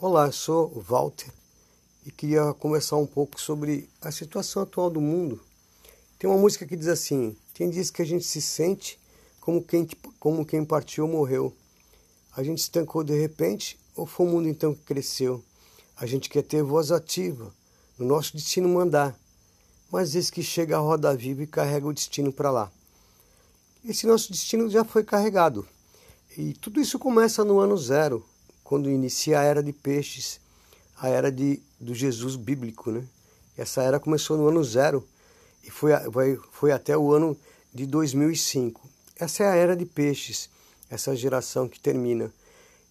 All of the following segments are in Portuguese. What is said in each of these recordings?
Olá, sou o Walter e queria conversar um pouco sobre a situação atual do mundo. Tem uma música que diz assim: tem dias que a gente se sente como quem, como quem partiu ou morreu. A gente estancou de repente ou foi o mundo então que cresceu? A gente quer ter voz ativa, no nosso destino mandar, mas eis que chega a roda viva e carrega o destino para lá. Esse nosso destino já foi carregado. E tudo isso começa no ano zero, quando inicia a era de peixes, a era de, do Jesus bíblico. Né? Essa era começou no ano zero e foi, foi, foi até o ano de 2005. Essa é a era de peixes, essa geração que termina.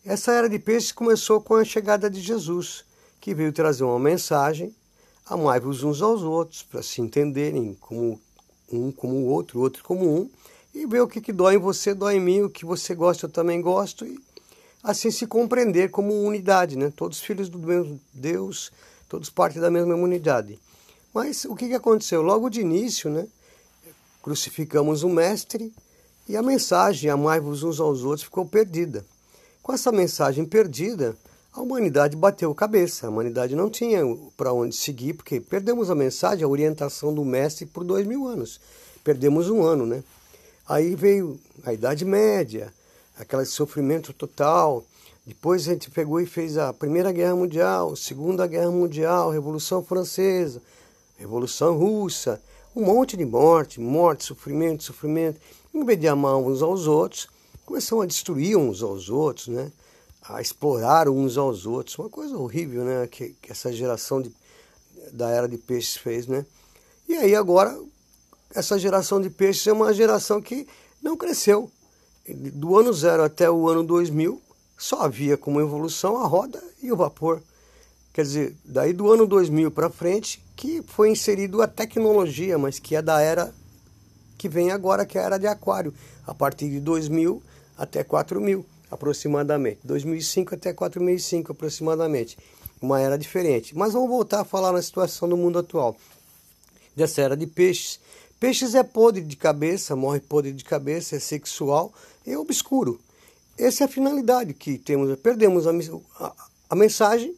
Essa era de peixes começou com a chegada de Jesus, que veio trazer uma mensagem: amai-vos uns aos outros, para se entenderem como um como o outro, o outro como um, e ver o que, que dói em você, dói em mim, o que você gosta, eu também gosto, e assim se compreender como unidade, né? Todos filhos do mesmo Deus, todos parte da mesma unidade. Mas o que, que aconteceu? Logo de início, né? Crucificamos o Mestre e a mensagem, amai-vos uns aos outros, ficou perdida. Com essa mensagem perdida, a humanidade bateu cabeça. A humanidade não tinha para onde seguir, porque perdemos a mensagem, a orientação do Mestre por dois mil anos. Perdemos um ano, né? Aí veio a Idade Média, aquele sofrimento total. Depois a gente pegou e fez a Primeira Guerra Mundial, Segunda Guerra Mundial, Revolução Francesa, Revolução Russa, um monte de morte, morte, sofrimento, sofrimento. Em vez de amar uns aos outros, começam a destruir uns aos outros, né? a explorar uns aos outros. Uma coisa horrível né? que, que essa geração de, da era de peixes fez. Né? E aí agora, essa geração de peixes é uma geração que não cresceu do ano zero até o ano 2000, só havia como evolução a roda e o vapor. Quer dizer, daí do ano 2000 para frente, que foi inserido a tecnologia, mas que é da era que vem agora, que é a era de aquário, a partir de 2000 até 4000 aproximadamente, 2005 até 4005 aproximadamente, uma era diferente. Mas vamos voltar a falar na situação do mundo atual, dessa era de peixes. Peixes é podre de cabeça, morre podre de cabeça, é sexual, é obscuro. Essa é a finalidade que temos. Perdemos a, a, a mensagem,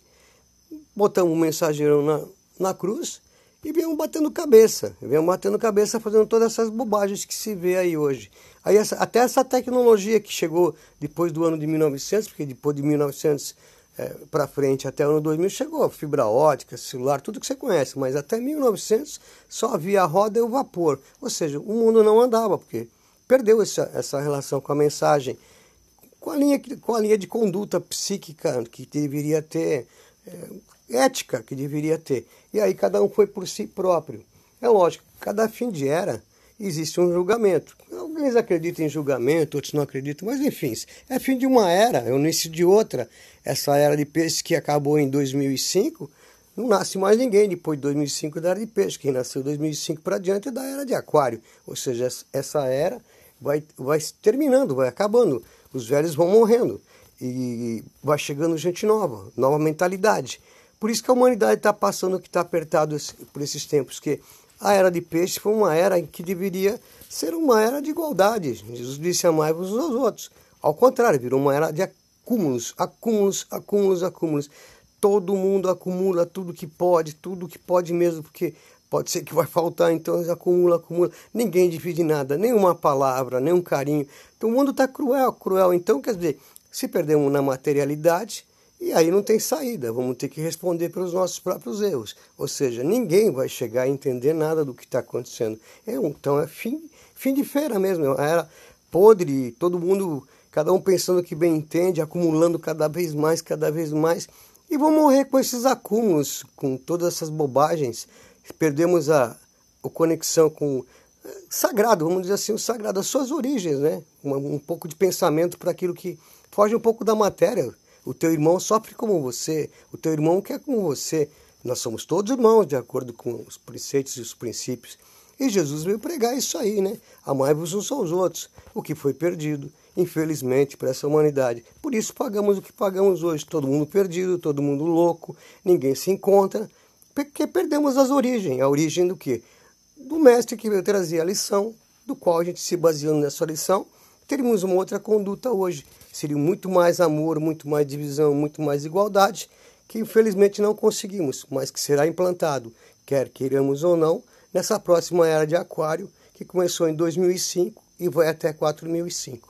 botamos o mensageiro na, na cruz e viemos batendo cabeça. Viemos batendo cabeça fazendo todas essas bobagens que se vê aí hoje. Aí essa, até essa tecnologia que chegou depois do ano de 1900, porque depois de 1900 é, para frente até o ano 2000 chegou fibra ótica, celular, tudo que você conhece, mas até 1900 só havia a roda e o vapor. Ou seja, o mundo não andava, porque perdeu essa, essa relação com a mensagem, com a linha, com a linha de conduta psíquica que deveria ter, é, ética que deveria ter. E aí cada um foi por si próprio. É lógico, cada fim de era existe um julgamento. Alguns acreditam em julgamento, outros não acreditam, mas enfim, é fim de uma era, é o início de outra. Essa era de peixe que acabou em 2005, não nasce mais ninguém depois de 2005 da era de peixe. Quem nasceu 2005 para diante é da era de aquário. Ou seja, essa era vai, vai terminando, vai acabando. Os velhos vão morrendo e vai chegando gente nova, nova mentalidade. Por isso que a humanidade está passando que está apertado por esses tempos, que a era de peixe foi uma era que deveria ser uma era de igualdade. Jesus disse amai-vos uns aos outros. Ao contrário, virou uma era de acúmulos, acúmulos, acúmulos, acúmulos. Todo mundo acumula tudo que pode, tudo que pode mesmo, porque Pode ser que vai faltar, então acumula, acumula. Ninguém divide nada, nem uma palavra, nem um carinho. Então o mundo está cruel, cruel. Então, quer dizer, se perdemos na materialidade, e aí não tem saída, vamos ter que responder pelos nossos próprios erros. Ou seja, ninguém vai chegar a entender nada do que está acontecendo. É, então é fim, fim de feira mesmo, era podre, todo mundo, cada um pensando que bem entende, acumulando cada vez mais, cada vez mais. E vão morrer com esses acúmulos, com todas essas bobagens perdemos a, a conexão com eh, sagrado, vamos dizer assim, o sagrado, as suas origens, né? Um, um pouco de pensamento para aquilo que foge um pouco da matéria. O teu irmão sofre como você, o teu irmão quer como você. Nós somos todos irmãos, de acordo com os preceitos e os princípios. E Jesus veio pregar isso aí, né? Amai-vos uns aos outros, o que foi perdido, infelizmente, para essa humanidade. Por isso pagamos o que pagamos hoje. Todo mundo perdido, todo mundo louco, ninguém se encontra, porque perdemos as origens. A origem do quê? Do mestre que veio trazer a lição, do qual a gente se baseando nessa lição, teríamos uma outra conduta hoje. Seria muito mais amor, muito mais divisão, muito mais igualdade, que infelizmente não conseguimos, mas que será implantado, quer queiramos ou não, nessa próxima era de Aquário, que começou em 2005 e vai até 4005.